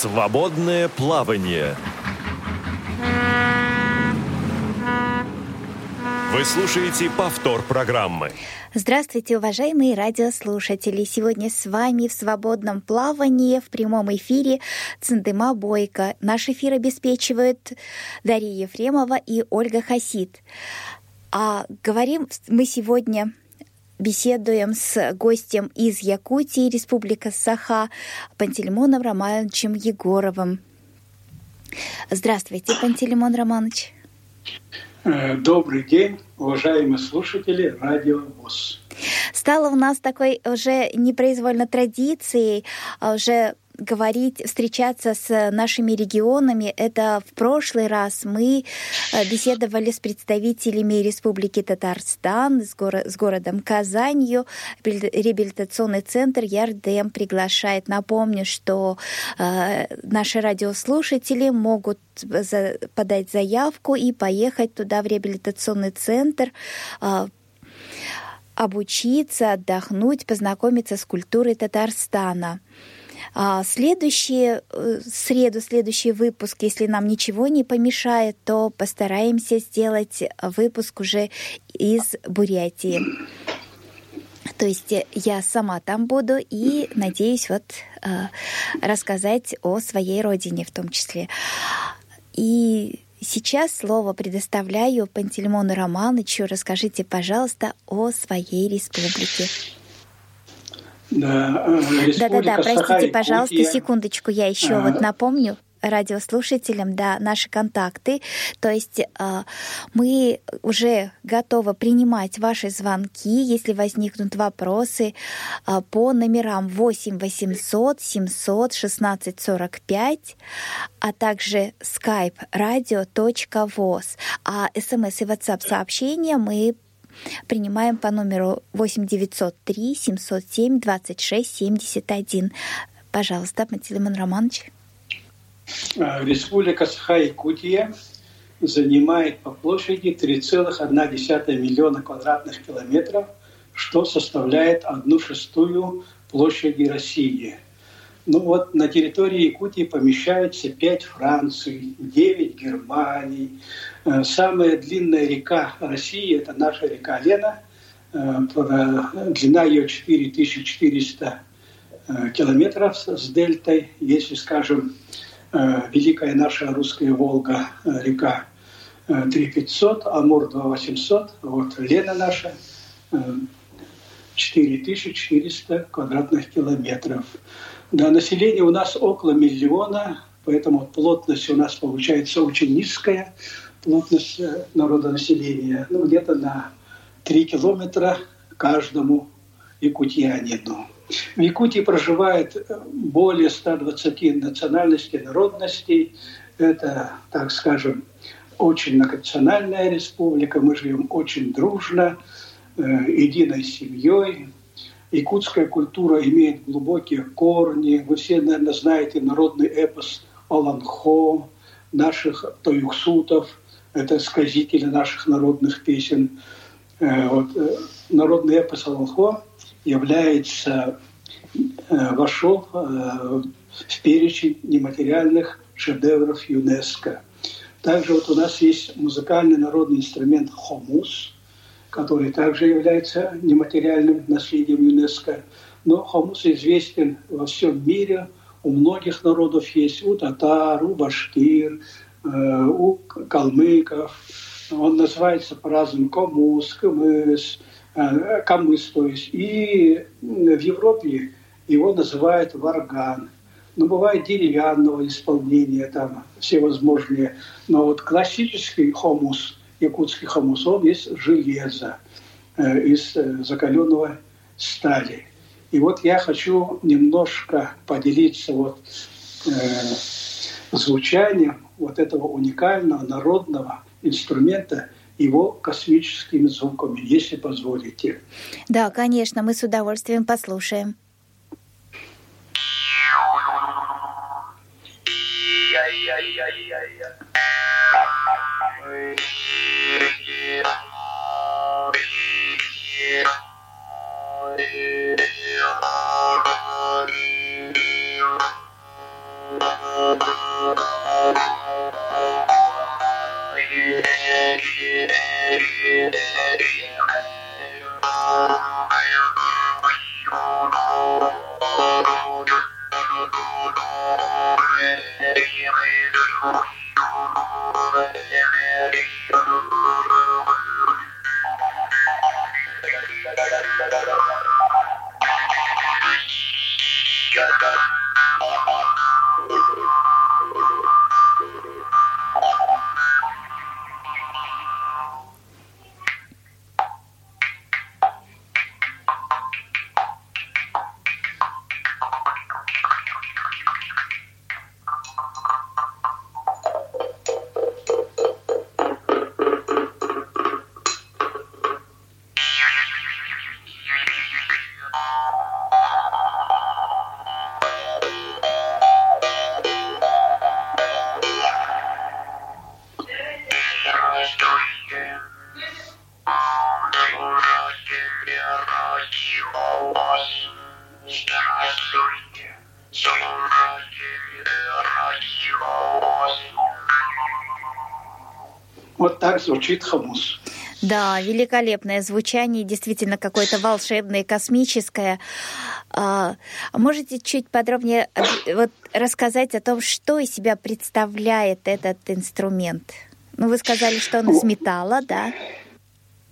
Свободное плавание. Вы слушаете повтор программы. Здравствуйте, уважаемые радиослушатели! Сегодня с вами в свободном плавании в прямом эфире Цендыма Бойко. Наш эфир обеспечивают Дарья Ефремова и Ольга Хасид. А говорим мы сегодня беседуем с гостем из Якутии, Республика Саха, Пантелеймоном Романовичем Егоровым. Здравствуйте, Пантелеймон Романович. Э, добрый день, уважаемые слушатели Радио ВОЗ. Стало у нас такой уже непроизвольно традицией, а уже говорить, встречаться с нашими регионами. Это в прошлый раз мы э, беседовали с представителями Республики Татарстан, с, горо с городом Казанью. Реабилитационный центр Ярдем приглашает. Напомню, что э, наши радиослушатели могут за подать заявку и поехать туда, в реабилитационный центр, э, обучиться, отдохнуть, познакомиться с культурой Татарстана. А следующий, э, среду, следующий выпуск, если нам ничего не помешает, то постараемся сделать выпуск уже из Бурятии. То есть я сама там буду и надеюсь вот э, рассказать о своей родине в том числе. И сейчас слово предоставляю Пантелеймону Романовичу. Расскажите, пожалуйста, о своей республике. Да, э, да, да, простите, пожалуйста, секундочку, я еще вот напомню радиослушателям, да, наши контакты. То есть э, мы уже готовы принимать ваши звонки, если возникнут вопросы э, по номерам 8 800 700 16 45, а также skype radio.voz. А смс и WhatsApp сообщения мы принимаем по номеру 8 903 707 26 71. Пожалуйста, Матилиман Романович. А, Республика Саха-Якутия занимает по площади 3,1 миллиона квадратных километров, что составляет одну шестую площади России – ну вот на территории Якутии помещается 5 Франций, 9 Германий. Э, самая длинная река России – это наша река Лена. Э, длина ее 4400 э, километров с дельтой. Если, скажем, великая наша русская Волга, река 3500, Амур 2800, вот Лена наша 4400 квадратных километров. Да, население у нас около миллиона, поэтому плотность у нас получается очень низкая, плотность э, народонаселения, ну, где-то на 3 километра каждому якутянину. В Якутии проживает э, более 120 национальностей, народностей. Это, так скажем, очень многонациональная республика. Мы живем очень дружно, э, единой семьей. Якутская культура имеет глубокие корни. Вы все, наверное, знаете народный эпос Аланхо, наших тоюхсутов. Это сказители наших народных песен. Э, вот, э, народный эпос Аланхо является, э, вошел в перечень нематериальных шедевров ЮНЕСКО. Также вот у нас есть музыкальный народный инструмент хомус – который также является нематериальным наследием ЮНЕСКО. Но хомус известен во всем мире, у многих народов есть, у татар, у башкир, э, у калмыков. Он называется по-разному комус, камыс, э, камыс, то есть. И в Европе его называют варган. Но бывает деревянного исполнения, там всевозможные. Но вот классический хомус – есть железо э, из э, закаленного стали. И вот я хочу немножко поделиться вот, э, звучанием вот этого уникального народного инструмента, его космическими звуками, если позволите. Да, конечно, мы с удовольствием послушаем. Thank you. Звучит хамус. Да, великолепное звучание, действительно какое-то волшебное, космическое. А, можете чуть подробнее э, вот, рассказать о том, что из себя представляет этот инструмент? Ну, вы сказали, что он из металла, да?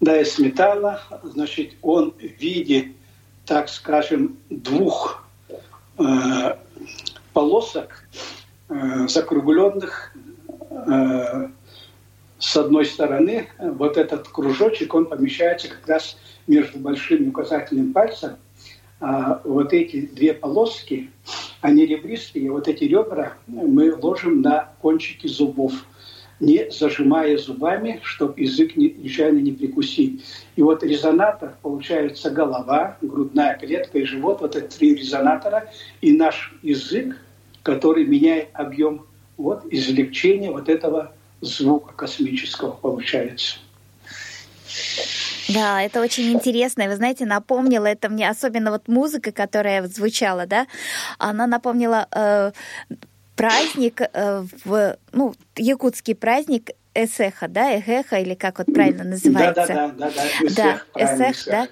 Да, из металла. Значит, он в виде, так скажем, двух э, полосок, э, закругленных с одной стороны, вот этот кружочек, он помещается как раз между большим и указательным пальцем. А вот эти две полоски, они ребристые, вот эти ребра мы ложим на кончики зубов, не зажимая зубами, чтобы язык нечаянно не прикусить. И вот резонатор, получается голова, грудная клетка и живот, вот это три резонатора, и наш язык, который меняет объем вот извлечения вот этого звука космического получается. Да, это очень интересно. Вы знаете, напомнила это мне, особенно вот музыка, которая звучала, да, она напомнила э, праздник э, в, ну, якутский праздник Эсеха, да, Эхеха, или как вот правильно называется? Да, да, да, да, да, да Эсех, да.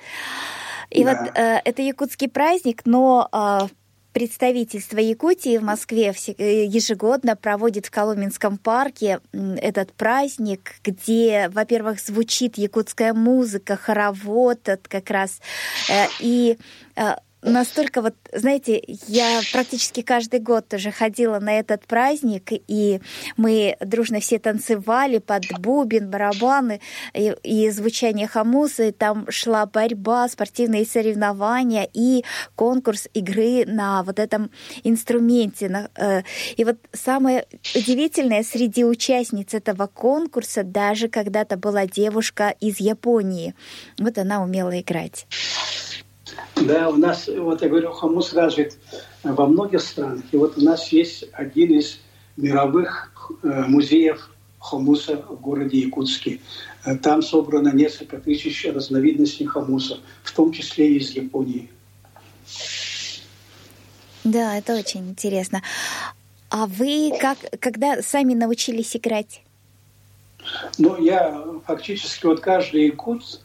И да. вот э, это якутский праздник, но э, Представительство Якутии в Москве э, ежегодно проводит в Коломенском парке этот праздник, где, во-первых, звучит якутская музыка, хоровод как раз, э, и э, настолько вот, знаете, я практически каждый год тоже ходила на этот праздник, и мы дружно все танцевали под бубен, барабаны и, и звучание хамуса, и там шла борьба, спортивные соревнования и конкурс игры на вот этом инструменте. Э, и вот самое удивительное среди участниц этого конкурса даже когда-то была девушка из Японии. Вот она умела играть. Да, у нас, вот я говорю, хумус развит во многих странах. И вот у нас есть один из мировых э, музеев хумуса в городе Якутске. Э, там собрано несколько тысяч разновидностей хумуса, в том числе и из Японии. Да, это очень интересно. А вы как, когда сами научились играть? Ну, я фактически вот каждый якут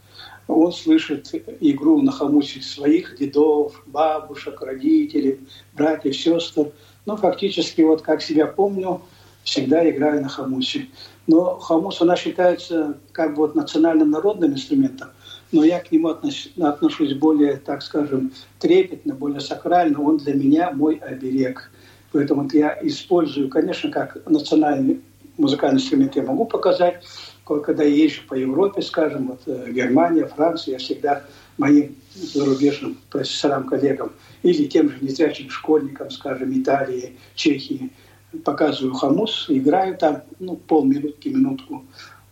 он слышит игру на хамусе своих дедов, бабушек, родителей, братьев, сестер. Ну, фактически, вот как себя помню, всегда играю на хамусе. Но хамус, она считается как бы вот национальным народным инструментом, но я к нему отношусь более, так скажем, трепетно, более сакрально. Он для меня мой оберег. Поэтому я использую, конечно, как национальный музыкальный инструмент я могу показать, когда я езжу по Европе, скажем, вот э, Германия, Франция, я всегда моим зарубежным профессорам, коллегам или тем же незрячим школьникам, скажем, Италии, Чехии, показываю хамус, играю там, ну, полминутки, минутку.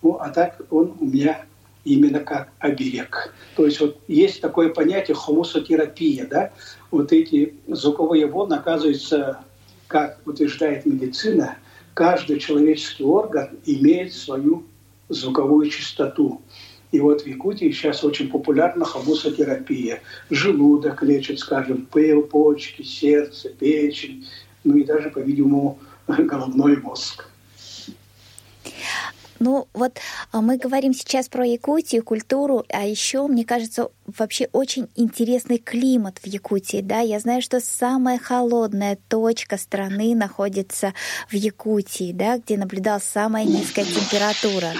Ну, а так он у меня именно как оберег. То есть вот есть такое понятие хомусотерапия, да, вот эти звуковые волны, оказывается, как утверждает медицина, каждый человеческий орган имеет свою звуковую частоту. И вот в Якутии сейчас очень популярна хомусотерапия. Желудок лечит, скажем, пыл, почки, сердце, печень, ну и даже, по-видимому, головной мозг. Ну вот а, мы говорим сейчас про Якутию, культуру, а еще, мне кажется, вообще очень интересный климат в Якутии, да. Я знаю, что самая холодная точка страны находится в Якутии, да, где наблюдалась самая низкая температура.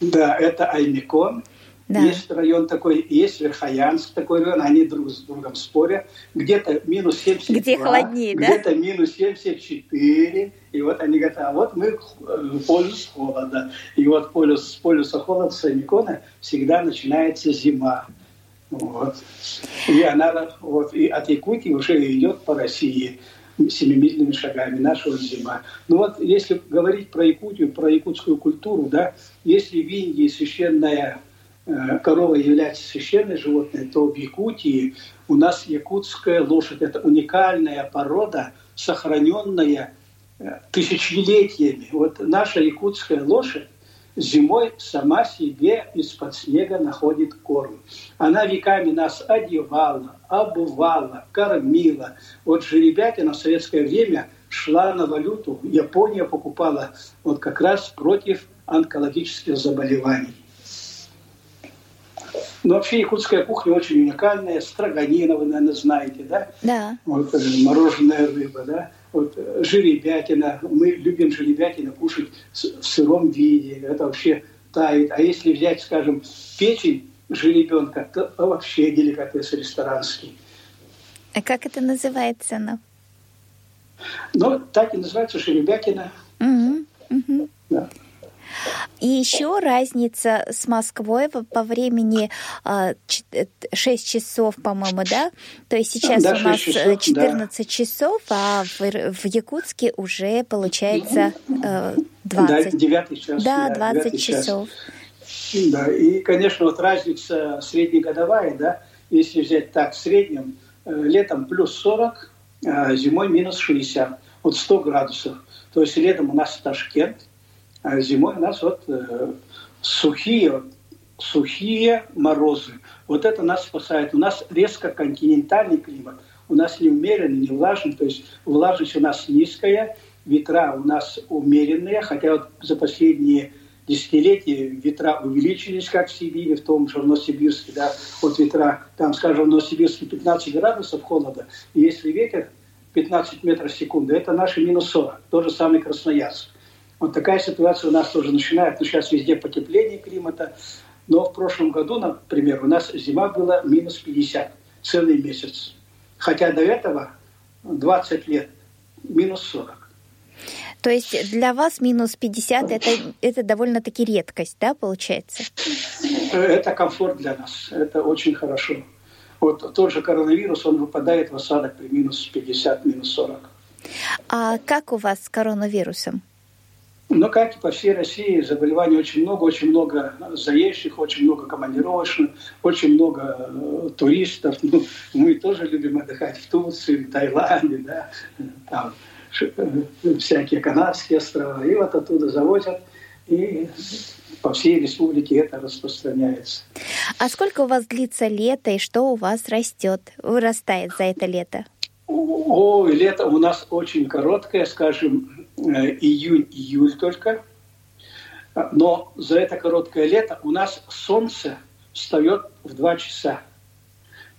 Да, это Аймикон. Да. Есть район такой, есть Верхоянск такой район, они друг с другом спорят. Где-то минус 72, Где холоднее, да? Где-то минус 74. И вот они говорят, а вот мы полюс холода. И вот полюс, с полюса холода Самикона всегда начинается зима. Вот. И она вот, и от Якутии уже идет по России семимильными шагами наша вот зима. Ну вот, если говорить про Якутию, про якутскую культуру, да, если в Индии священная Э, корова является священной животной, то в Якутии у нас якутская лошадь – это уникальная порода, сохраненная э, тысячелетиями. Вот наша якутская лошадь зимой сама себе из-под снега находит корм. Она веками нас одевала, обувала, кормила. Вот жеребятина в советское время шла на валюту. Япония покупала вот как раз против онкологических заболеваний. Но вообще якутская кухня очень уникальная. Строганина вы, наверное, знаете, да? Да. Вот э, мороженая рыба, да? Вот э, жеребятина. Мы любим жеребятину кушать в сыром виде. Это вообще тает. А если взять, скажем, печень жеребенка, то вообще деликатес ресторанский. А как это называется? Ну, ну так и называется жеребятина. Угу, угу. Да. И еще разница с Москвой по времени 6 а, э, часов, по-моему, да? То есть сейчас да, у нас часов, 14 да. часов, а в, в Якутске уже получается 20. Да, 9 час. Да, 20 часов. Час. Да, и, конечно, вот разница среднегодовая, да, если взять так в среднем, э, летом плюс 40, а зимой минус 60, вот 100 градусов. То есть летом у нас Ташкент, зимой у нас вот э, сухие, сухие морозы. Вот это нас спасает. У нас резко континентальный климат. У нас не умеренный, не влажный. То есть влажность у нас низкая, ветра у нас умеренные. Хотя вот за последние десятилетия ветра увеличились, как в Сибири, в том же Новосибирске. Да, вот ветра, там, скажем, в Новосибирске 15 градусов холода. И если ветер 15 метров в секунду, это наши минус 40. То же самое Красноярск. Вот такая ситуация у нас тоже начинает. Ну, сейчас везде потепление климата. Но в прошлом году, например, у нас зима была минус 50 целый месяц. Хотя до этого 20 лет минус 40. То есть для вас минус 50 это, это довольно-таки редкость, да, получается? Это комфорт для нас. Это очень хорошо. Вот тот же коронавирус, он выпадает в осадок при минус 50, минус 40. А как у вас с коронавирусом? Но, как и по всей России, заболеваний очень много, очень много заезжих, очень много командировочных, очень много э, туристов. Ну, мы тоже любим отдыхать в Турции, в Таиланде, да, там э, всякие канадские острова. И вот оттуда завозят, и по всей республике это распространяется. А сколько у вас длится лето, и что у вас растет, вырастает за это лето? О, лето у нас очень короткое, скажем, июнь-июль только. Но за это короткое лето у нас солнце встает в 2 часа.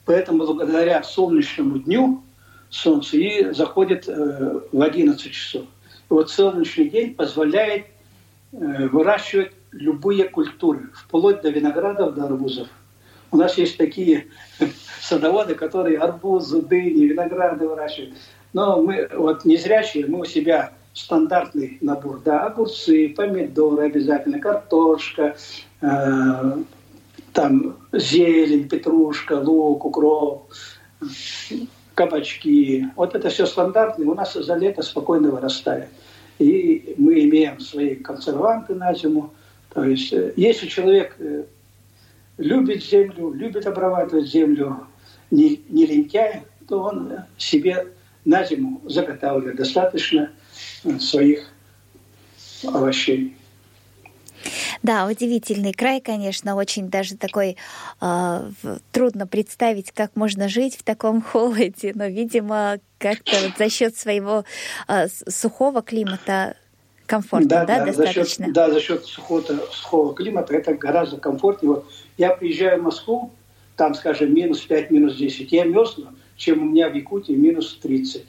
Поэтому благодаря солнечному дню солнце и заходит э, в 11 часов. И вот солнечный день позволяет э, выращивать любые культуры, вплоть до виноградов, до арбузов. У нас есть такие садоводы, которые арбузы, дыни, винограды выращивают. Но мы, вот незрячие, мы у себя стандартный набор, да, огурцы, помидоры обязательно, картошка, э, там зелень, петрушка, лук, укроп, кабачки. Вот это все стандартное, у нас за лето спокойно вырастает. И мы имеем свои консерванты на зиму. То есть, э, если человек э, любит землю, любит обрабатывать землю, не, не лентяй, то он себе на зиму заготавливает достаточно своих овощей. Да, удивительный край, конечно, очень даже такой э, трудно представить, как можно жить в таком холоде, но, видимо, как-то вот за счет своего э, сухого климата комфортно, да, да, да достаточно? За счет, да, за счет сухого, сухого климата это гораздо комфортнее. Вот я приезжаю в Москву, там, скажем, минус 5, минус 10, я мерзну, чем у меня в Якутии минус 30.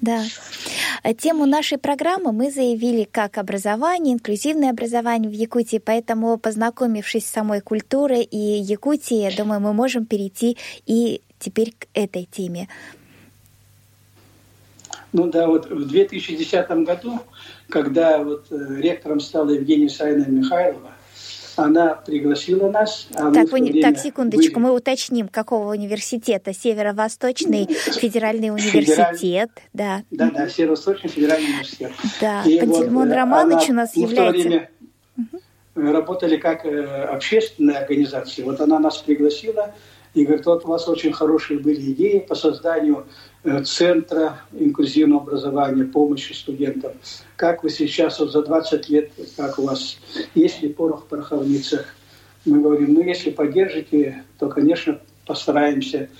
Да. Тему нашей программы мы заявили как образование, инклюзивное образование в Якутии, поэтому, познакомившись с самой культурой и Якутией, я думаю, мы можем перейти и теперь к этой теме. Ну да, вот в 2010 году, когда вот э, ректором стала Евгения Саина Михайлова, она пригласила нас. А так, вы, так, секундочку, были... мы уточним, какого университета? Северо-Восточный федеральный университет, да. Да, да, Северо-Восточный федеральный университет. Да, И Пантелеймон вот, э, Романович у нас является... Время угу. работали как э, общественная организация. Вот она нас пригласила и говорит, вот у вас очень хорошие были идеи по созданию Центра инклюзивного образования, помощи студентам. Как вы сейчас, вот за 20 лет, как у вас, есть ли порох в пороховницах? Мы говорим, ну, если поддержите, то, конечно, постараемся.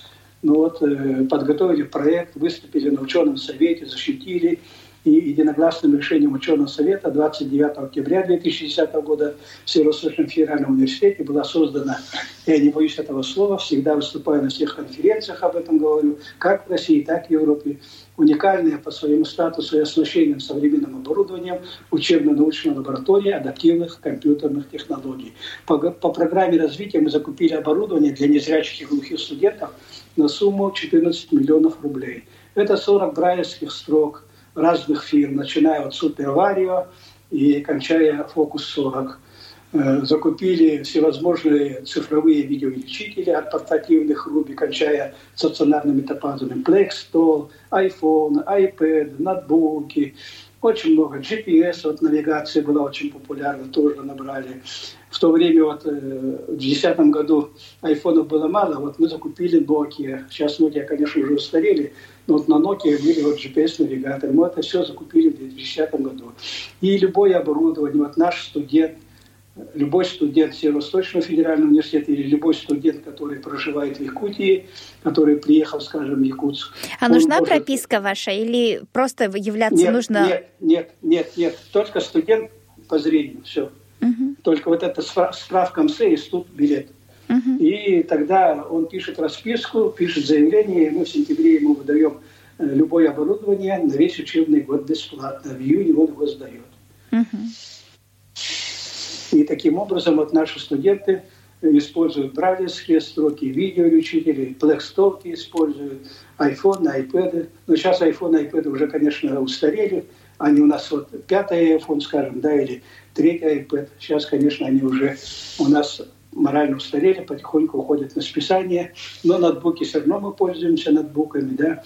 Ну вот, э, подготовили проект, выступили на ученом совете, защитили – и единогласным решением ученого совета 29 октября 2010 года в Северо-Восточном федеральном университете была создана, я не боюсь этого слова, всегда выступаю на всех конференциях об этом говорю, как в России, так и в Европе, уникальная по своему статусу и оснащением современным оборудованием учебно-научная лаборатория адаптивных компьютерных технологий. По, по программе развития мы закупили оборудование для незрячих и глухих студентов на сумму 14 миллионов рублей. Это 40 брайлевских строк – разных фирм, начиная от Super Vario и кончая Focus 40. Э, закупили всевозможные цифровые видеоувеличители от портативных Ruby, кончая стационарными топазами Plex, iPhone, iPad, ноутбуки, очень много. GPS, вот навигация была очень популярна, тоже набрали. В то время, вот э, в 2010 году айфонов было мало, вот мы закупили Nokia. Сейчас Nokia, конечно, уже устарели, но вот на Nokia были вот GPS-навигаторы. Мы это все закупили в 2010 году. И любое оборудование, вот наш студент, любой студент Северо-Восточного федерального университета или любой студент, который проживает в Якутии, который приехал, скажем, в Якутск. А нужна может... прописка ваша или просто являться нет, нужно? Нет, нет, нет, нет. Только студент по зрению, все. Угу. Только вот это справка МСЭ и студ билет. Угу. И тогда он пишет расписку, пишет заявление, и мы в сентябре ему выдаем э, любое оборудование на весь учебный год бесплатно. В июне он его сдает. Угу. И таким образом вот наши студенты используют брайлевские строки, видеоучители, плексторки используют, iPhone, iPad. Но сейчас iPhone, iPad уже, конечно, устарели. Они у нас вот пятый iPhone, скажем, да, или третий iPad. Сейчас, конечно, они уже у нас морально устарели, потихоньку уходят на списание, но ноутбуки все равно мы пользуемся ноутбуками, да,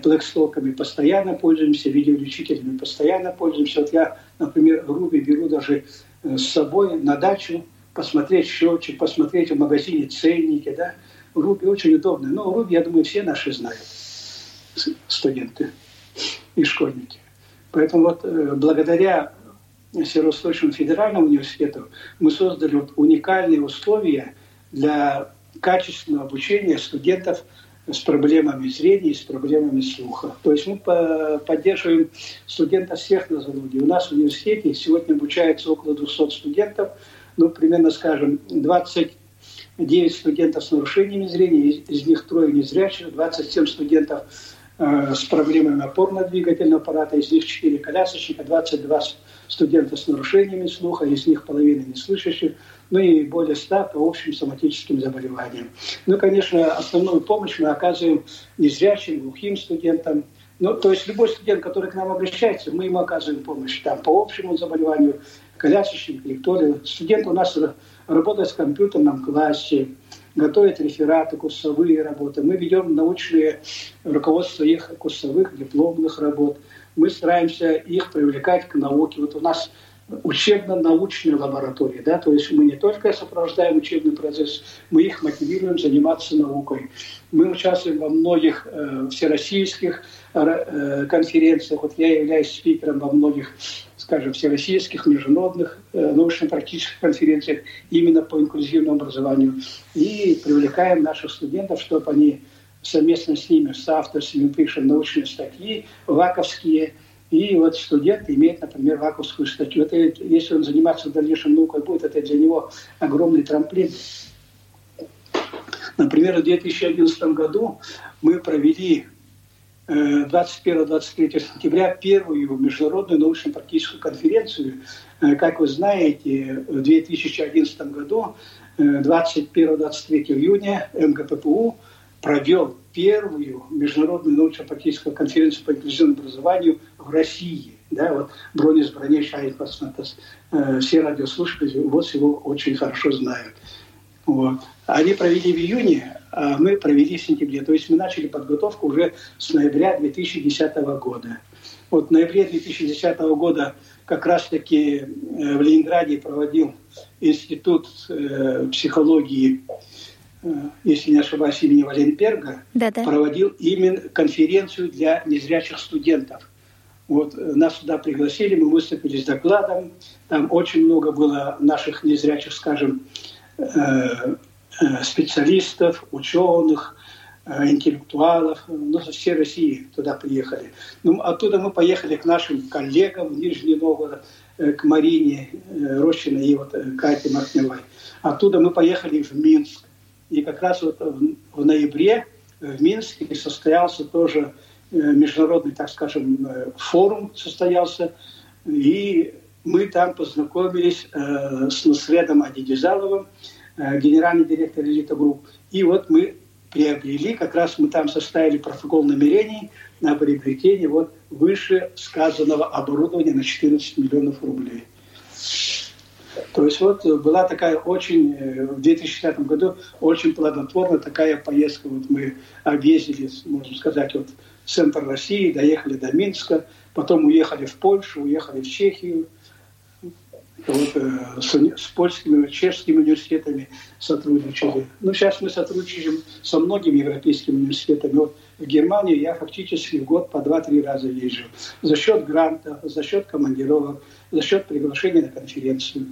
плекстоками постоянно пользуемся, видеоувеличителями постоянно пользуемся. Вот я, например, Руби беру даже э, с собой на дачу посмотреть счетчик, посмотреть в магазине ценники, да. Руби очень удобно. Но Руби, я думаю, все наши знают, студенты и школьники. Поэтому вот э, благодаря Северо-Восточному федеральному университету мы создали уникальные условия для качественного обучения студентов с проблемами зрения и с проблемами слуха. То есть мы поддерживаем студентов всех нозологий. У нас в университете сегодня обучается около 200 студентов, ну, примерно, скажем, 29 студентов с нарушениями зрения, из них трое незрячих, 27 студентов э, с проблемами опорно-двигательного аппарата, из них 4 колясочника, 22 студента с нарушениями слуха, из них половина неслышащих, ну и более 100 по общим соматическим заболеваниям. Ну, конечно, основную помощь мы оказываем незрячим, глухим студентам. Ну, то есть любой студент, который к нам обращается, мы ему оказываем помощь там, по общему заболеванию, колясочник, лекторию. Студент у нас работает в компьютерном классе, готовит рефераты, курсовые работы. Мы ведем научные руководство их курсовых дипломных работ – мы стараемся их привлекать к науке. Вот у нас учебно-научная лаборатория, да, то есть мы не только сопровождаем учебный процесс, мы их мотивируем заниматься наукой. Мы участвуем во многих э, всероссийских э, конференциях, вот я являюсь спикером во многих скажем, всероссийских, международных э, научно-практических конференциях именно по инклюзивному образованию. И привлекаем наших студентов, чтобы они совместно с ними, с авторами пишем научные статьи, ваковские, и вот студент имеет, например, ваковскую статью. Это, если он заниматься в дальнейшем наукой будет, это для него огромный трамплин. Например, в 2011 году мы провели 21-23 э, сентября первую международную научно-практическую конференцию. Э, как вы знаете, в 2011 году, 21-23 э, июня, МГППУ провел первую международную научно-практическую конференцию по инклюзивному образованию в России. Да, вот Бронис Бронеш Айнпасматас, все радиослушатели вот его очень хорошо знают. Вот. Они провели в июне, а мы провели в сентябре. То есть мы начали подготовку уже с ноября 2010 года. Вот в ноябре 2010 года как раз-таки э, в Ленинграде проводил Институт э, психологии, э, если не ошибаюсь, имени Валенберга, Да-да. проводил именно конференцию для незрячих студентов. Вот нас сюда пригласили, мы выступили с докладом. Там очень много было наших незрячих, скажем, Э, специалистов, ученых, э, интеллектуалов, ну, со всей России туда приехали. Ну, оттуда мы поехали к нашим коллегам в Нижний Новгород, э, к Марине Рощиной и вот Кате Махневой. Оттуда мы поехали в Минск. И как раз вот в ноябре в Минске состоялся тоже международный, так скажем, форум состоялся. И мы там познакомились с Насредом Адидизаловым, Э, генеральный директор «Элита Групп». И вот мы приобрели, как раз мы там составили протокол намерений на приобретение вот выше сказанного оборудования на 14 миллионов рублей. То есть вот была такая очень, э, в 2010 году очень плодотворная такая поездка. Вот мы объездили, можно сказать, вот центр России, доехали до Минска, потом уехали в Польшу, уехали в Чехию, вот, э, с, с польскими, чешскими университетами сотрудничали. Ну, сейчас мы сотрудничаем со многими европейскими университетами. Вот в Германию я фактически в год по 2-3 раза езжу. За счет гранта, за счет командировок, за счет приглашения на конференцию.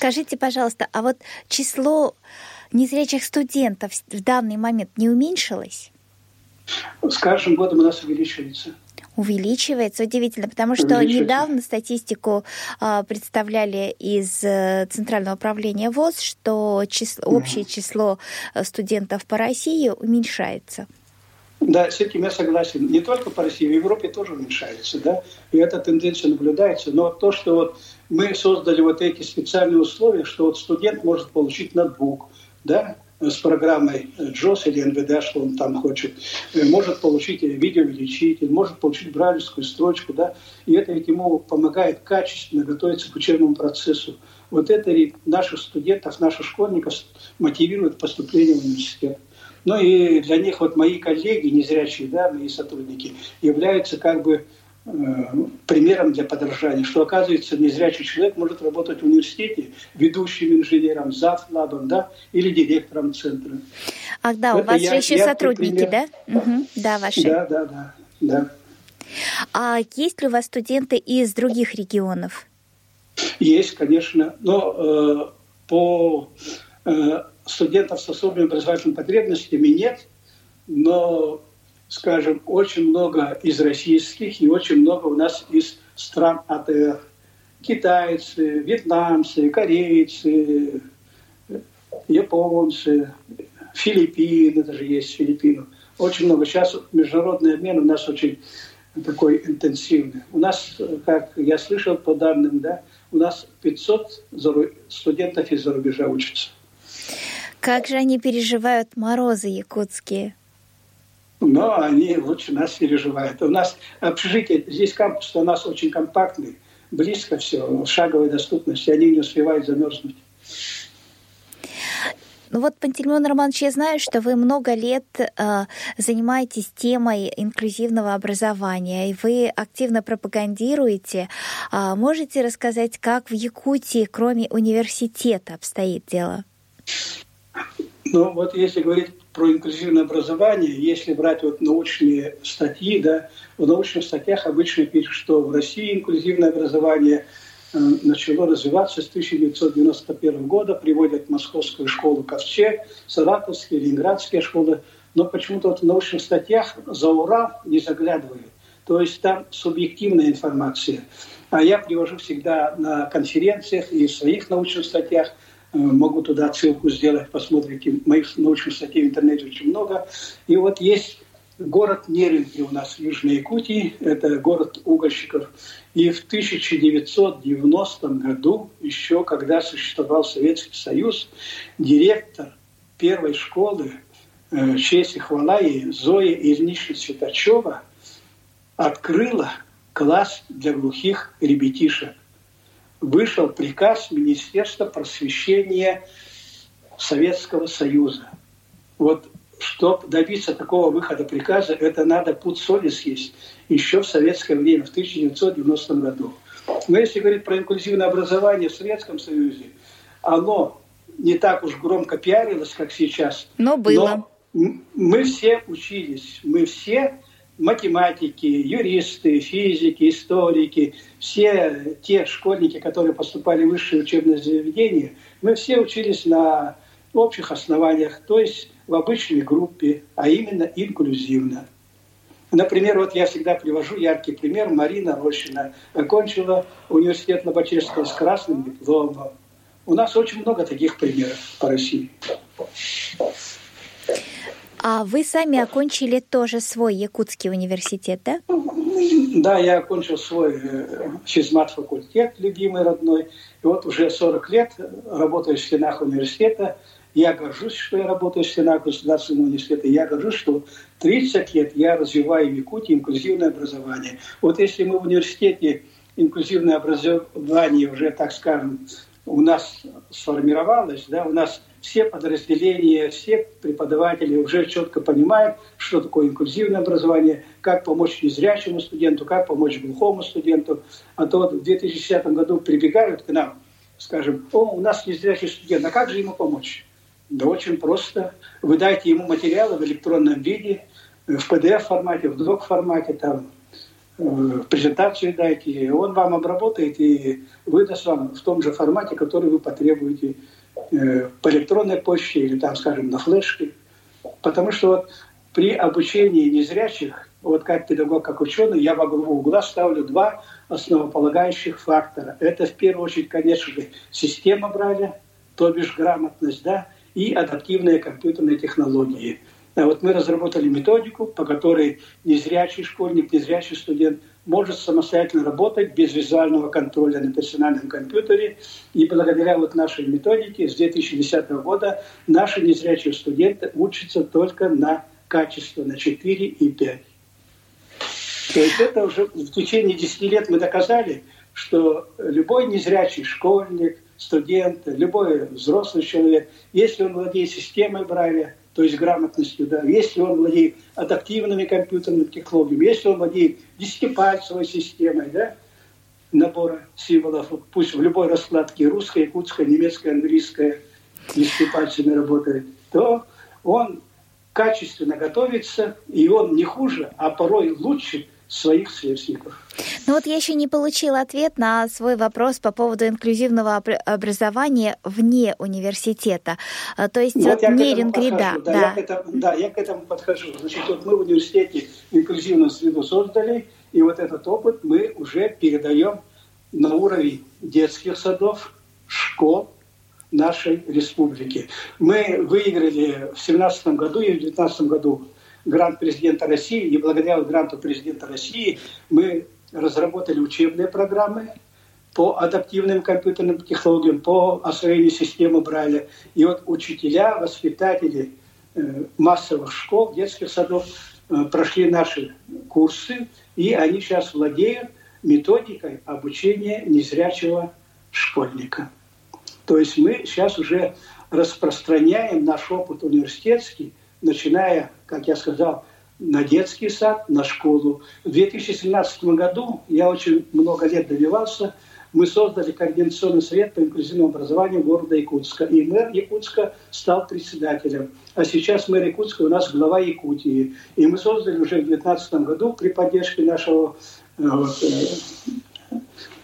Скажите, пожалуйста, а вот число незрячих студентов в данный момент не уменьшилось? С каждым годом у нас увеличивается увеличивается. Удивительно, потому что недавно статистику э, представляли из э, Центрального управления ВОЗ, что число, общее число э, студентов по России уменьшается. Да, с этим я согласен. Не только по России, в Европе тоже уменьшается, да, и эта тенденция наблюдается. Но то, что вот мы создали вот эти специальные условия, что вот студент может получить ноутбук, да, с программой JOS или НВД, что он там хочет, э, может получить видеоувеличитель, может получить брайлевскую строчку, да, и это ведь ему помогает качественно готовиться к учебному процессу. Вот это наших студентов, наших школьников мотивирует поступление в университет. Ну и для них вот мои коллеги, незрячие, да, мои сотрудники, являются как бы примером для подражания, что, оказывается, незрячий человек может работать в университете ведущим инженером, завлабом, да, или директором центра. Ах, да, Это у вас я, же еще сотрудники, пример. да? Угу, да, ваши. Да, да, да, да. А есть ли у вас студенты из других регионов? Есть, конечно, но э, по э, студентам с особыми образовательными потребностями нет, но скажем, очень много из российских и очень много у нас из стран АТР. Китайцы, вьетнамцы, корейцы, японцы, Филиппины, даже есть Филиппины. Очень много. Сейчас международный обмен у нас очень такой интенсивный. У нас, как я слышал по данным, да, у нас 500 студентов из-за рубежа учатся. Как же они переживают морозы якутские? Но они лучше нас переживают. У нас общежитие, здесь кампус у нас очень компактный, близко все, шаговой доступности, они не успевают замерзнуть. Ну вот, Пантелеймон Романович, я знаю, что вы много лет э, занимаетесь темой инклюзивного образования, и вы активно пропагандируете. Э, можете рассказать, как в Якутии, кроме университета, обстоит дело? Ну вот если говорить про инклюзивное образование, если брать вот научные статьи, да, в научных статьях обычно пишут, что в России инклюзивное образование э, начало развиваться с 1991 года, приводят Московскую школу Ковчег, Саратовские, Ленинградские школы, но почему-то вот в научных статьях за Урал не заглядывают. То есть там субъективная информация. А я привожу всегда на конференциях и в своих научных статьях – могу туда ссылку сделать, посмотрите. Моих научных статей в интернете очень много. И вот есть город Неринки у нас в Южной Якутии. Это город угольщиков. И в 1990 году, еще когда существовал Советский Союз, директор первой школы э, честь и хвала ей Зоя Ильинична Светачева открыла класс для глухих ребятишек вышел приказ Министерства просвещения Советского Союза. Вот чтобы добиться такого выхода приказа, это надо путь соли съесть еще в советское время, в 1990 году. Но если говорить про инклюзивное образование в Советском Союзе, оно не так уж громко пиарилось, как сейчас. Но было. Но мы все учились, мы все математики, юристы, физики, историки, все те школьники, которые поступали в высшее учебное заведение, мы все учились на общих основаниях, то есть в обычной группе, а именно инклюзивно. Например, вот я всегда привожу яркий пример. Марина Рощина окончила университет Лобачевского с красным дипломом. У нас очень много таких примеров по России. А вы сами окончили тоже свой якутский университет, да? Да, я окончил свой э, физмат-факультет, любимый, родной. И вот уже 40 лет работаю в стенах университета. Я горжусь, что я работаю в стенах государственного университета. Я горжусь, что 30 лет я развиваю в Якутии инклюзивное образование. Вот если мы в университете инклюзивное образование уже, так скажем, у нас сформировалось, да, у нас все подразделения, все преподаватели уже четко понимают, что такое инклюзивное образование, как помочь незрячему студенту, как помочь глухому студенту. А то вот в 2010 году прибегают к нам, скажем, о, у нас незрячий студент, а как же ему помочь? Да очень просто. Вы дайте ему материалы в электронном виде, в PDF-формате, в док-формате, там, э, презентацию дайте, он вам обработает и выдаст вам в том же формате, который вы потребуете Э, по электронной почте или там, скажем, на флешке. Потому что вот при обучении незрячих, вот как педагог, как ученый, я главу угла ставлю два основополагающих фактора. Это в первую очередь, конечно же, система Брайля, то бишь грамотность, да, и адаптивные компьютерные технологии. А вот мы разработали методику, по которой незрячий школьник, незрячий студент может самостоятельно работать без визуального контроля на персональном компьютере. И благодаря вот нашей методике с 2010 года наши незрячие студенты учатся только на качество, на 4 и 5. То есть это уже в течение 10 лет мы доказали, что любой незрячий школьник, студент, любой взрослый человек, если он владеет системой Брайля, то есть грамотностью, да, если он владеет адаптивными компьютерными технологиями, если он владеет десятипальцевой системой, да, набора символов, пусть в любой раскладке русская, якутская, немецкая, английская, десятипальцами работает, то он качественно готовится, и он не хуже, а порой лучше – своих сверстников. Ну вот я еще не получила ответ на свой вопрос по поводу инклюзивного образования вне университета. А, то есть вот, вот не Рингрида. Да, да. Я к этому, да, я к этому подхожу. Значит, вот мы в университете инклюзивную среду создали, и вот этот опыт мы уже передаем на уровень детских садов, школ, нашей республики. Мы выиграли в 2017 году и в 2019 году грант президента России, и благодаря гранту президента России мы разработали учебные программы по адаптивным компьютерным технологиям, по освоению системы Брайля. И вот учителя, воспитатели э, массовых школ, детских садов э, прошли наши курсы, и они сейчас владеют методикой обучения незрячего школьника. То есть мы сейчас уже распространяем наш опыт университетский начиная, как я сказал, на детский сад, на школу. В 2017 году я очень много лет добивался мы создали Координационный совет по инклюзивному образованию города Якутска. И мэр Якутска стал председателем. А сейчас мэр Якутска у нас глава Якутии. И мы создали уже в 2019 году при поддержке нашего э, вот, э,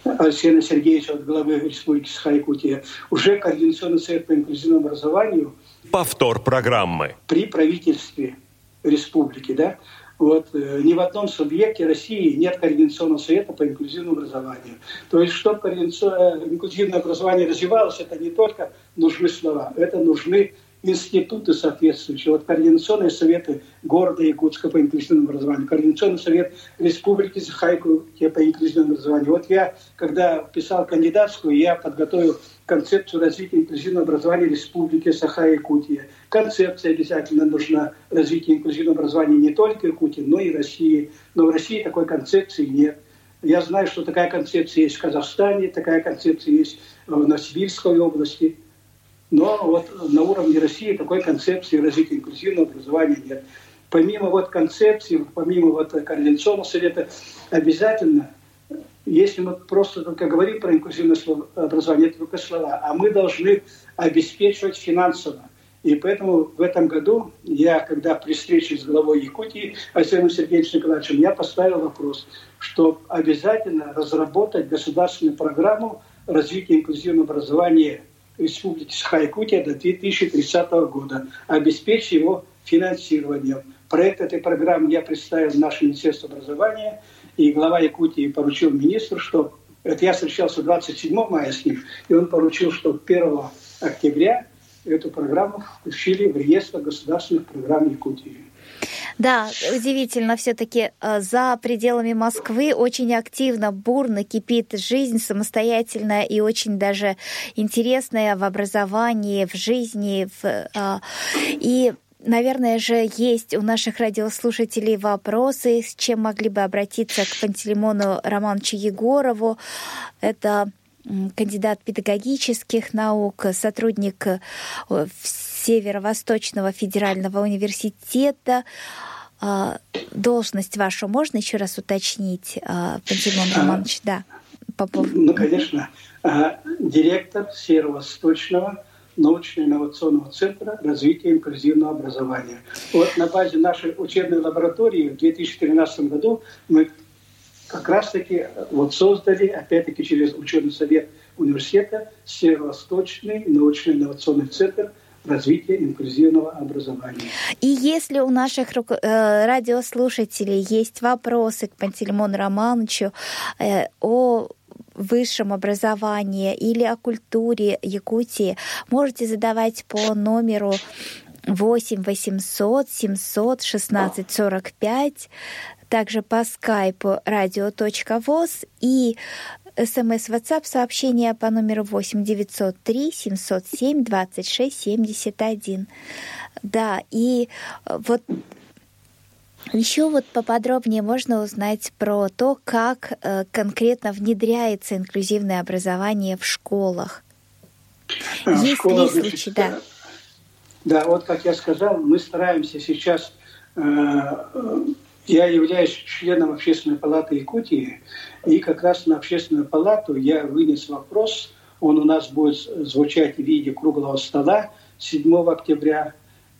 Алексея Сергеевича, от главы Республики Саха-Якутия, уже Координационный совет по инклюзивному образованию. Повтор программы. При правительстве республики, да, вот, э, ни в одном субъекте России нет координационного совета по инклюзивному образованию. То есть, чтобы инклюзивное образование развивалось, это не только нужны слова, это нужны институты соответствующие. Вот координационные советы города Якутска по инклюзивному образованию, координационный совет республики Сахайкутия по инклюзивному образованию. Вот я, когда писал кандидатскую, я подготовил концепцию развития инклюзивного образования республики Саха-Якутия. Концепция обязательно нужна развития инклюзивного образования не только Якутии, но и России. Но в России такой концепции нет. Я знаю, что такая концепция есть в Казахстане, такая концепция есть в Новосибирской области – но вот на уровне России такой концепции развития инклюзивного образования нет. Помимо вот концепции, помимо вот координационного совета, обязательно, если мы просто только говорим про инклюзивное образование, это только слова, а мы должны обеспечивать финансово. И поэтому в этом году я, когда при встрече с главой Якутии Алексеем Сергеевичем Николаевичем, я поставил вопрос, что обязательно разработать государственную программу развития инклюзивного образования Республики Саха-Якутия до 2030 года, обеспечить его финансированием. Проект этой программы я представил в наше Министерство образования, и глава Якутии поручил министру, что это я встречался 27 мая с ним, и он поручил, что 1 октября эту программу включили в реестр государственных программ Якутии. Да, удивительно, все-таки э, за пределами Москвы очень активно, бурно кипит жизнь самостоятельная и очень даже интересная в образовании, в жизни. В, э, и Наверное же, есть у наших радиослушателей вопросы, с чем могли бы обратиться к Пантелеймону Романовичу Егорову. Это кандидат педагогических наук, сотрудник э, Северо-Восточного федерального университета. А, должность вашу можно еще раз уточнить, а, Пантелеймон Романович? Да, по поводу... Ну, конечно. А, директор Северо-Восточного научно-инновационного центра развития инклюзивного образования. Вот на базе нашей учебной лаборатории в 2013 году мы как раз-таки вот создали, опять-таки через учебный совет университета, Северо-Восточный научно-инновационный центр – развития инклюзивного образования. И если у наших э, радиослушателей есть вопросы к Пантелеймону Романовичу э, о высшем образовании или о культуре Якутии, можете задавать по номеру 8 800 700 16 45, также по скайпу радио.воз и СМС WhatsApp сообщение по номеру 8 903 707 26 71. Да, и вот еще вот поподробнее можно узнать про то, как э, конкретно внедряется инклюзивное образование в школах. А, Есть Школа, ли случаи, да? Да, вот как я сказал, мы стараемся сейчас э, я являюсь членом Общественной палаты Якутии, и как раз на Общественную палату я вынес вопрос, он у нас будет звучать в виде круглого стола 7 октября.